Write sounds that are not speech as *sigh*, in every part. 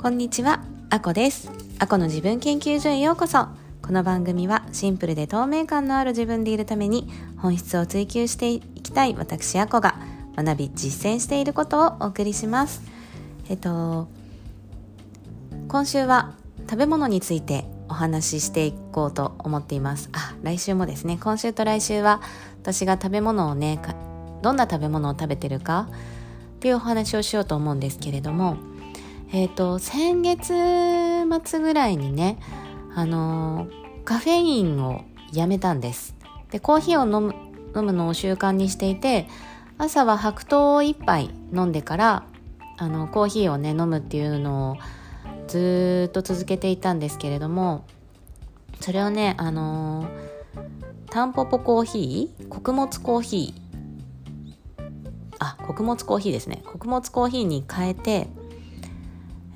こんにちは、あこです。あこの自分研究所へようこそ。この番組はシンプルで透明感のある自分でいるために本質を追求していきたい私あこが学び実践していることをお送りします。えっと、今週は食べ物についてお話ししていこうと思っています。あ、来週もですね、今週と来週は私が食べ物をね、どんな食べ物を食べてるかっていうお話をしようと思うんですけれども、えっ、と、先月末ぐらいにね、あのカフェインをやめたんです。で、コーヒーを飲む、飲むのを習慣にしていて、朝は白桃を一杯飲んでから、あの、コーヒーをね、飲むっていうのをずっと続けていたんですけれども、それをね、あのタンポポコーヒー？穀物コーヒー？あ、穀物コーヒーですね。穀物コーヒーに変えて、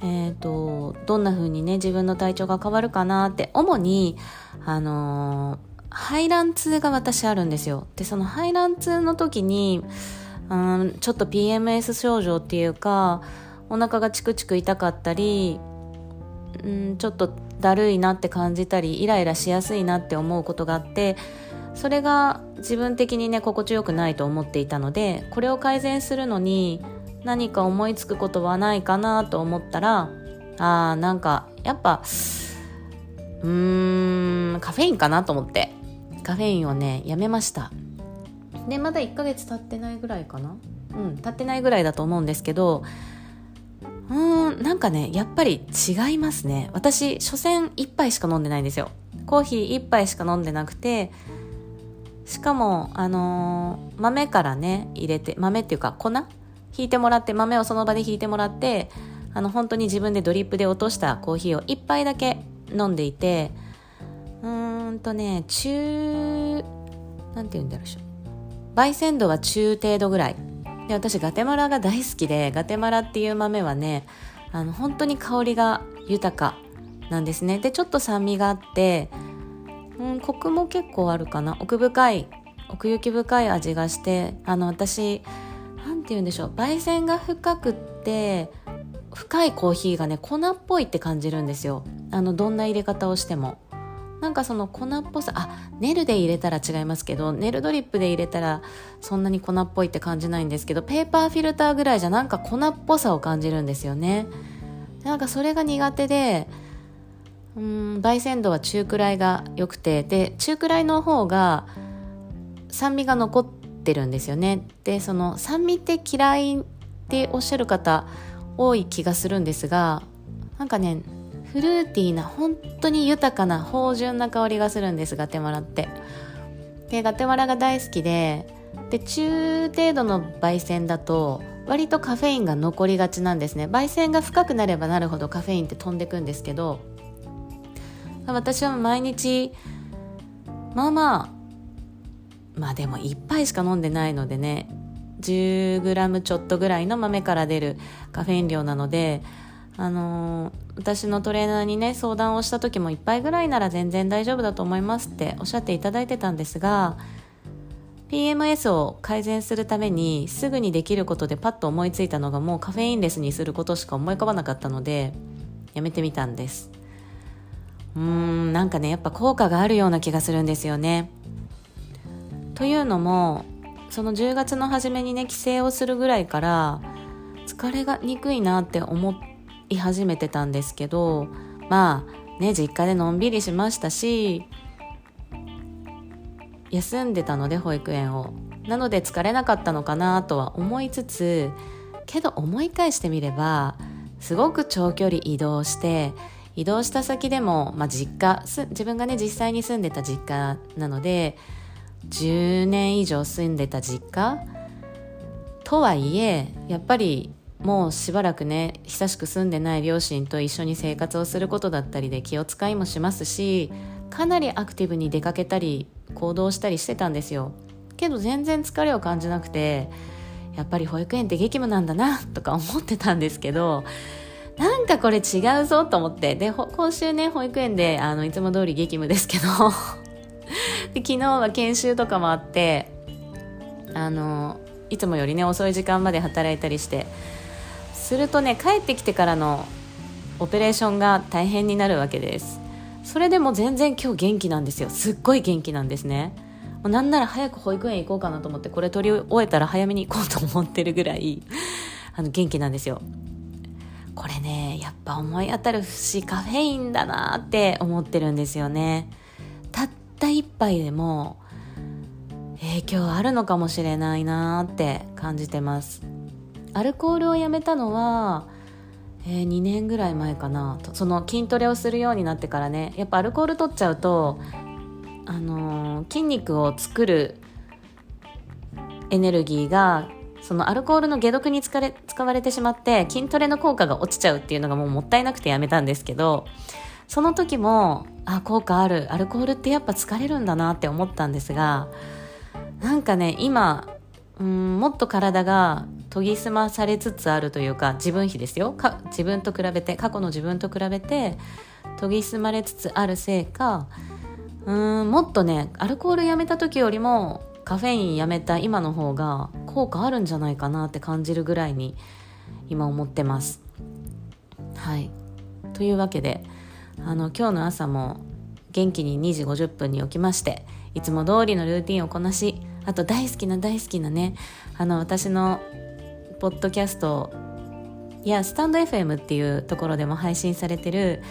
えー、とどんな風にね自分の体調が変わるかなって主にあの排卵痛が私あるんですよ。でその排卵痛の時にうんちょっと PMS 症状っていうかお腹がチクチク痛かったりうんちょっとだるいなって感じたりイライラしやすいなって思うことがあってそれが自分的にね心地よくないと思っていたのでこれを改善するのに何か思いつくことはないかなと思ったらあーなんかやっぱうーんカフェインかなと思って。カフェインをねやめました。でまだ1ヶ月経ってないぐらいかな？うん経ってないぐらいだと思うんですけどうーんなんかねやっぱり違いますね。私所詮1杯しか飲んでないんですよ。コーヒー1杯しか飲んでなくてしかもあのー豆からね入れて豆っていうか粉引いてもらって豆をその場で引いてもらってあの本当に自分でドリップで落としたコーヒーを1杯だけ飲んでいてうーんとね中なんて言うんだろうし焙煎度は中程度ぐらい。で私ガテマラが大好きでガテマラっていう豆はねあの本当に香りが豊かなんですね。でちょっと酸味があってうんコクも結構あるかな。奥深い奥行き深い味がしてあの私て言うんでしょう焙煎が深くって深いコーヒーがね粉っぽいって感じるんですよ。あのどんな入れ方をしても。なんかその粉っぽさあネルで入れたら違いますけどネルドリップで入れたらそんなに粉っぽいって感じないんですけどペーパーフィルターぐらいじゃなんか粉っぽさを感じるんですよね。なんかそれが苦手でうん焙煎度は中くらいが良くて。で中くらいの方が酸味が残っててるんですよね。でその酸味って嫌いっておっしゃる方多い気がするんですがなんかねフルーティーな本当に豊かな芳醇な香りがするんですガテマラって。でガテマラが大好きでで中程度の焙煎だと割とカフェインが残りがちなんですね。焙煎が深くなればなるほどカフェインって飛んでくんですけど私は毎日まあまあまあでも1杯しか飲んでないのでね 10g ちょっとぐらいの豆から出るカフェイン量なのであのー私のトレーナーにね相談をした時も1杯ぐらいなら全然大丈夫だと思いますっておっしゃっていただいてたんですが PMS を改善するためにすぐにできることでパッと思いついたのがもうカフェインレスにすることしか思い浮かばなかったのでやめてみたんです。うーんなんかねやっぱ効果があるような気がするんですよね。というのもその10月の初めにね帰省をするぐらいから疲れがにくいなって思い始めてたんですけどまあね実家でのんびりしましたし休んでたので保育園を。なので疲れなかったのかなとは思いつつけど思い返してみればすごく長距離移動して移動した先でも、まあ、実家自分がね実際に住んでた実家なので10年以上住んでた実家とはいえやっぱりもうしばらくね久しく住んでない両親と一緒に生活をすることだったりで気を使いもしますしかなりアクティブに出かけたり行動したりしてたんですよ。けど全然疲れを感じなくてやっぱり保育園って激務なんだなとか思ってたんですけどなんかこれ違うぞと思って。で今週ね保育園であのいつも通り激務ですけど。で昨日は研修とかもあってあのいつもよりね遅い時間まで働いたりしてするとね帰ってきてからのオペレーションが大変になるわけです。それでも全然今日元気なんですよ。すっごい元気なんですね。もうなんなら早く保育園行こうかなと思ってこれ取り終えたら早めに行こうと思ってるぐらいあの元気なんですよ。これねやっぱ思い当たる節カフェインだなって思ってるんですよね。った一杯でも影響あるのかもしれないなって感じてます。アルコールをやめたのは、えー、2年ぐらい前かなその筋トレをするようになってからね。やっぱアルコール取っちゃうとあのー、筋肉を作るエネルギーがそのアルコールの解毒に使れ使われてしまって筋トレの効果が落ちちゃうっていうのがもうもったいなくてやめたんですけどその時もあ効果ある。アルコールってやっぱ疲れるんだなって思ったんですがなんかね今うんもっと体が研ぎ澄まされつつあるというか自分比ですよ。か自分と比べて過去の自分と比べて研ぎ澄まれつつあるせいかうんもっとねアルコールやめた時よりもカフェインやめた今の方が効果あるんじゃないかなって感じるぐらいに今思ってます。はい。というわけであの今日の朝も元気に2時50分に起きましていつも通りのルーティンをこなしあと大好きな大好きなねあの私のポッドキャストやスタンド FM っていうところでも配信されてる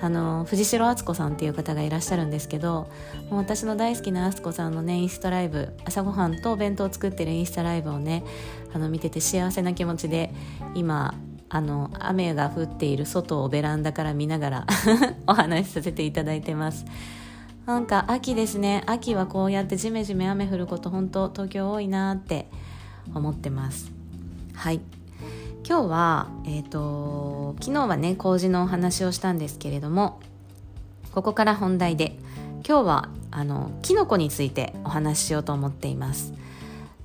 あの藤代敦子さんっていう方がいらっしゃるんですけどもう私の大好きな敦子さんのねインスタライブ朝ごはんとお弁当を作ってるインスタライブをねあの見てて幸せな気持ちで今あの雨が降っている外をベランダから見ながら *laughs* お話しさせていただいてます。なんか秋ですね。秋はこうやってジメジメ雨降ること本当東京多いなって思ってます。はい。今日は、えーと、昨日はね麹のお話をしたんですけれどもここから本題で今日はあのキノコについてお話ししようと思っています。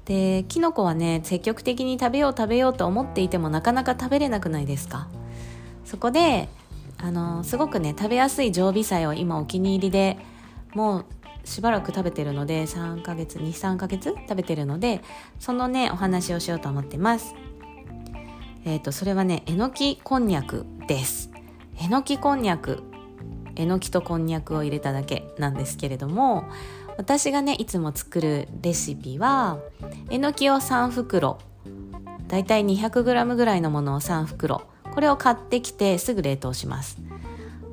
でキノコはね積極的に食べよう食べようと思っていてもなかなか食べれなくないですか？そこであのすごくね食べやすい常備菜を今お気に入りでもうしばらく食べてるので3ヶ月23ヶ月食べてるのでそのねお話をしようと思ってます。えっ、ー、とそれはねえのきこんにゃくです。えのきこんにゃくえのきとこんにゃくを入れただけなんですけれども私がねいつも作るレシピはえのきを3袋だいたい 200g ぐらいのものを3袋これを買ってきてすぐ冷凍します。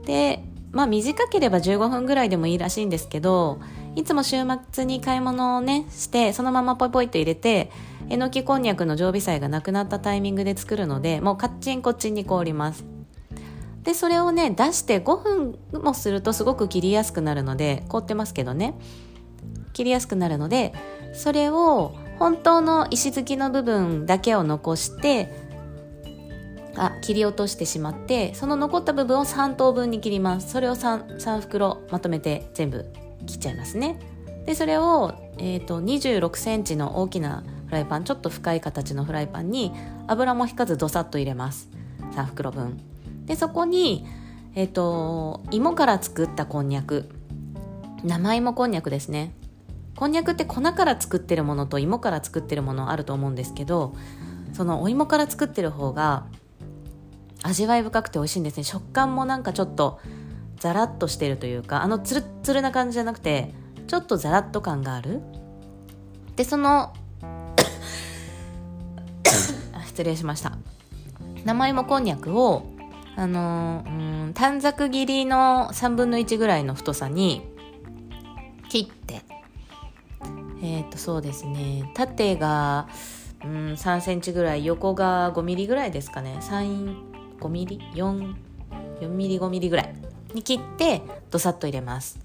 でまあ短ければ15分ぐらいでもいいらしいんですけどいつも週末に買い物をねしてそのままポイポイと入れてえのきこんにゃくの常備菜がなくなったタイミングで作るのでもうカッチンコッチンに凍ります。でそれをね出して5分もするとすごく切りやすくなるので凍ってますけどね。切りやすくなるのでそれを本当の石突きの部分だけを残してあ切り落としてしまってその残った部分を3等分に切ります。それを 3, 3袋まとめて全部切っちゃいますね。でそれを、えーと、2 6センチの大きなフライパンちょっと深い形のフライパンに油も引かずどさっと入れます。3袋分。でそこに、えーと、芋から作ったこんにゃく。生芋こんにゃくですね。こんにゃくって粉から作ってるものと芋から作ってるものあると思うんですけどそのお芋から作ってる方が味わい深くて美味しいんですね。食感もなんかちょっとザラッとしてるというかあのツルッツルな感じじゃなくてちょっとザラッと感がある。でその *coughs* 失礼しました。生芋こんにゃくをあのうん短冊切りの3分の1ぐらいの太さにえっ、とそうですね。縦がうん3センチぐらい。横が5ミリぐらいですかね。35ミリ？4 4ミリ5ミリぐらい。に切ってどさっと入れます。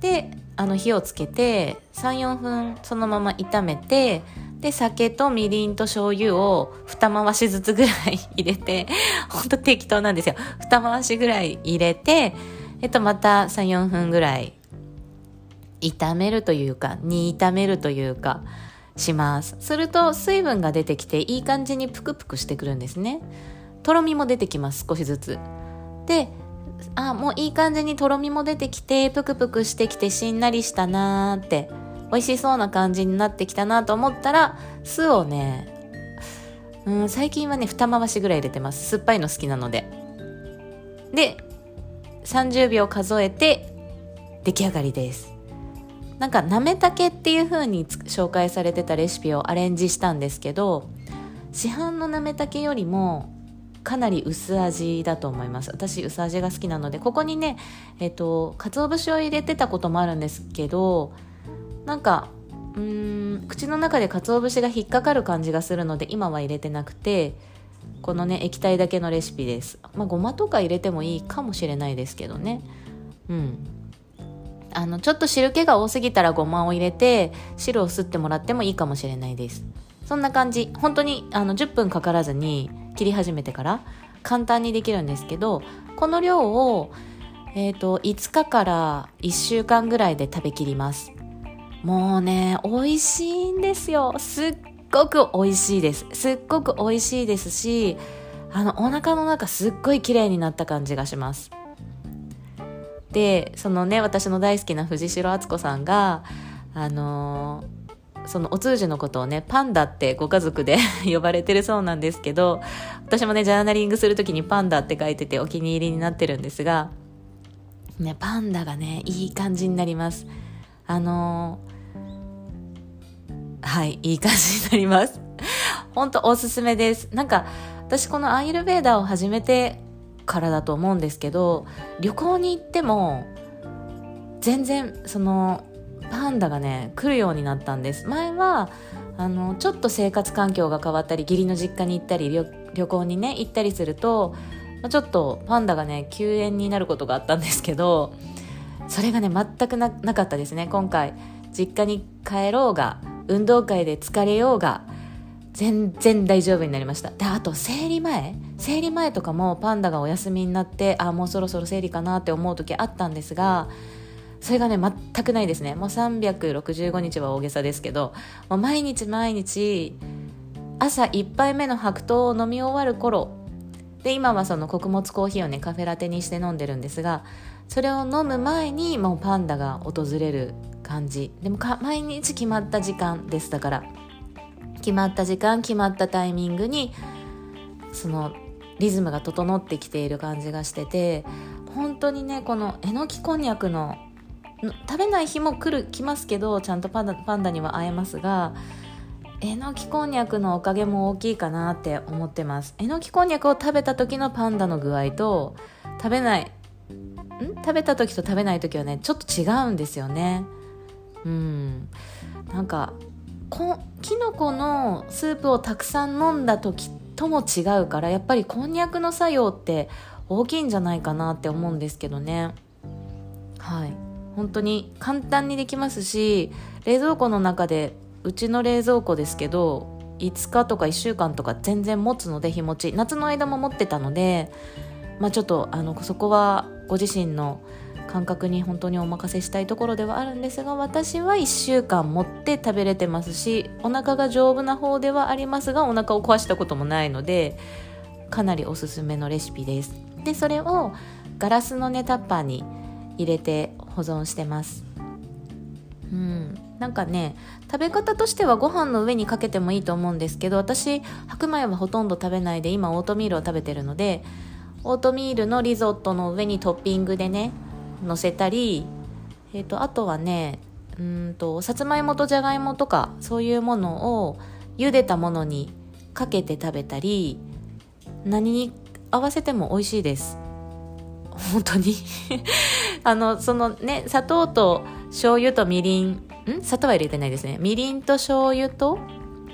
であの火をつけて34分そのまま炒めてで酒とみりんと醤油を二回しずつぐらい入れてほんと適当なんですよ。二回しぐらい入れてえっとまた34分ぐらい炒めるというか煮炒めるというかします。すると水分が出てきていい感じにプクプクしてくるんですね。とろみも出てきます少しずつ。であもういい感じにとろみも出てきてプクプクしてきてしんなりしたなーって美味しそうな感じになってきたなと思ったら酢をねうん最近はね二回しぐらい入れてます。酸っぱいの好きなので。で30秒数えて出来上がりです。なんかなめたけっていう風に紹介されてたレシピをアレンジしたんですけど市販のなめたけよりもかなり薄味だと思います。私薄味が好きなのでここにねえっ、ー、と鰹節を入れてたこともあるんですけどなんかうーん口の中で鰹節が引っかかる感じがするので今は入れてなくてこのね液体だけのレシピです。まあごまとか入れてもいいかもしれないですけどね。うん。あのちょっと汁気が多すぎたらごまを入れて汁を吸ってもらってもいいかもしれないです。そんな感じ。本当にあの10分かからずに切り始めてから簡単にできるんですけどこの量を、えーと、5日から1週間ぐらいで食べきります。もうね美味しいんですよ。すっごく美味しいです。すっごく美味しいですしあのお腹の中すっごい綺麗になった感じがします。でそのね私の大好きな藤代敦子さんがあのーそのお通じのことをね、パンダってご家族で *laughs* 呼ばれてるそうなんですけど、私もね、ジャーナリングするときにパンダって書いててお気に入りになってるんですが、ね、パンダがね、いい感じになります。あのー、はい、いい感じになります。ほんとおすすめです。なんか、私このアイルベーダーを始めてからだと思うんですけど、旅行に行っても、全然、その、パンダがね来るようになったんです。前はあのちょっと生活環境が変わったり義理の実家に行ったり旅行にね行ったりするとちょっとパンダがね休園になることがあったんですけどそれがね全くなかったですね。今回実家に帰ろうが運動会で疲れようが全然大丈夫になりました。であと生理前？生理前とかもパンダがお休みになってあもうそろそろ生理かなって思う時あったんですがそれがね全くないですね。もう365日は大げさですけどもう毎日毎日朝1杯目の白桃を飲み終わる頃で今はその穀物コーヒーをねカフェラテにして飲んでるんですがそれを飲む前にもうパンダが訪れる感じ。でも毎日決まった時間ですだから。決まった時間決まったタイミングにそのリズムが整ってきている感じがしてて本当にねこのえのきこんにゃくの食べない日も来る来ますけどちゃんとパンダパンダには会えますがえのきこんにゃくのおかげも大きいかなって思ってます。えのきこんにゃくを食べた時のパンダの具合と食べないん？食べた時と食べない時はねちょっと違うんですよね。うん。なんかこきのこのスープをたくさん飲んだ時とも違うからやっぱりこんにゃくの作用って大きいんじゃないかなって思うんですけどね。はい。本当に簡単にできますし冷蔵庫の中でうちの冷蔵庫ですけど5日とか1週間とか全然持つので日持ち。夏の間も持ってたので、まあ、ちょっとあのそこはご自身の感覚に本当にお任せしたいところではあるんですが私は1週間持って食べれてますしお腹が丈夫な方ではありますがお腹を壊したこともないのでかなりおすすめのレシピです。でそれをガラスのねタッパーに入れて保存してます。うん。なんかね食べ方としてはご飯の上にかけてもいいと思うんですけど私白米はほとんど食べないで今オートミールを食べてるのでオートミールのリゾットの上にトッピングでね乗せたり、えーと、あとはねうんとさつまいもとじゃがいもとかそういうものを茹でたものにかけて食べたり何に合わせても美味しいです。本当に。*laughs* あのそのね砂糖と醤油とみりんん？砂糖は入れてないですね。みりんと醤油と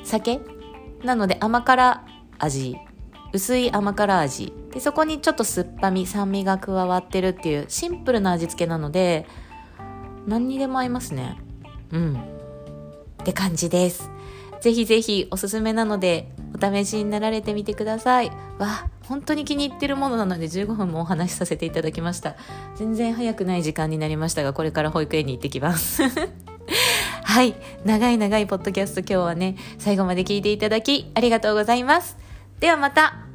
酒？なので甘辛味。薄い甘辛味。でそこにちょっと酸っぱみ酸味が加わってるっていうシンプルな味付けなので何にでも合いますね。うん。って感じです。ぜひぜひおすすめなのでお試しになられてみてください。わ本当に気に入ってるものなので15分もお話しさせていただきました。全然早くない時間になりましたがこれから保育園に行ってきます。*laughs* はい。長い長いポッドキャスト今日はね最後まで聞いていただきありがとうございます。ではまた。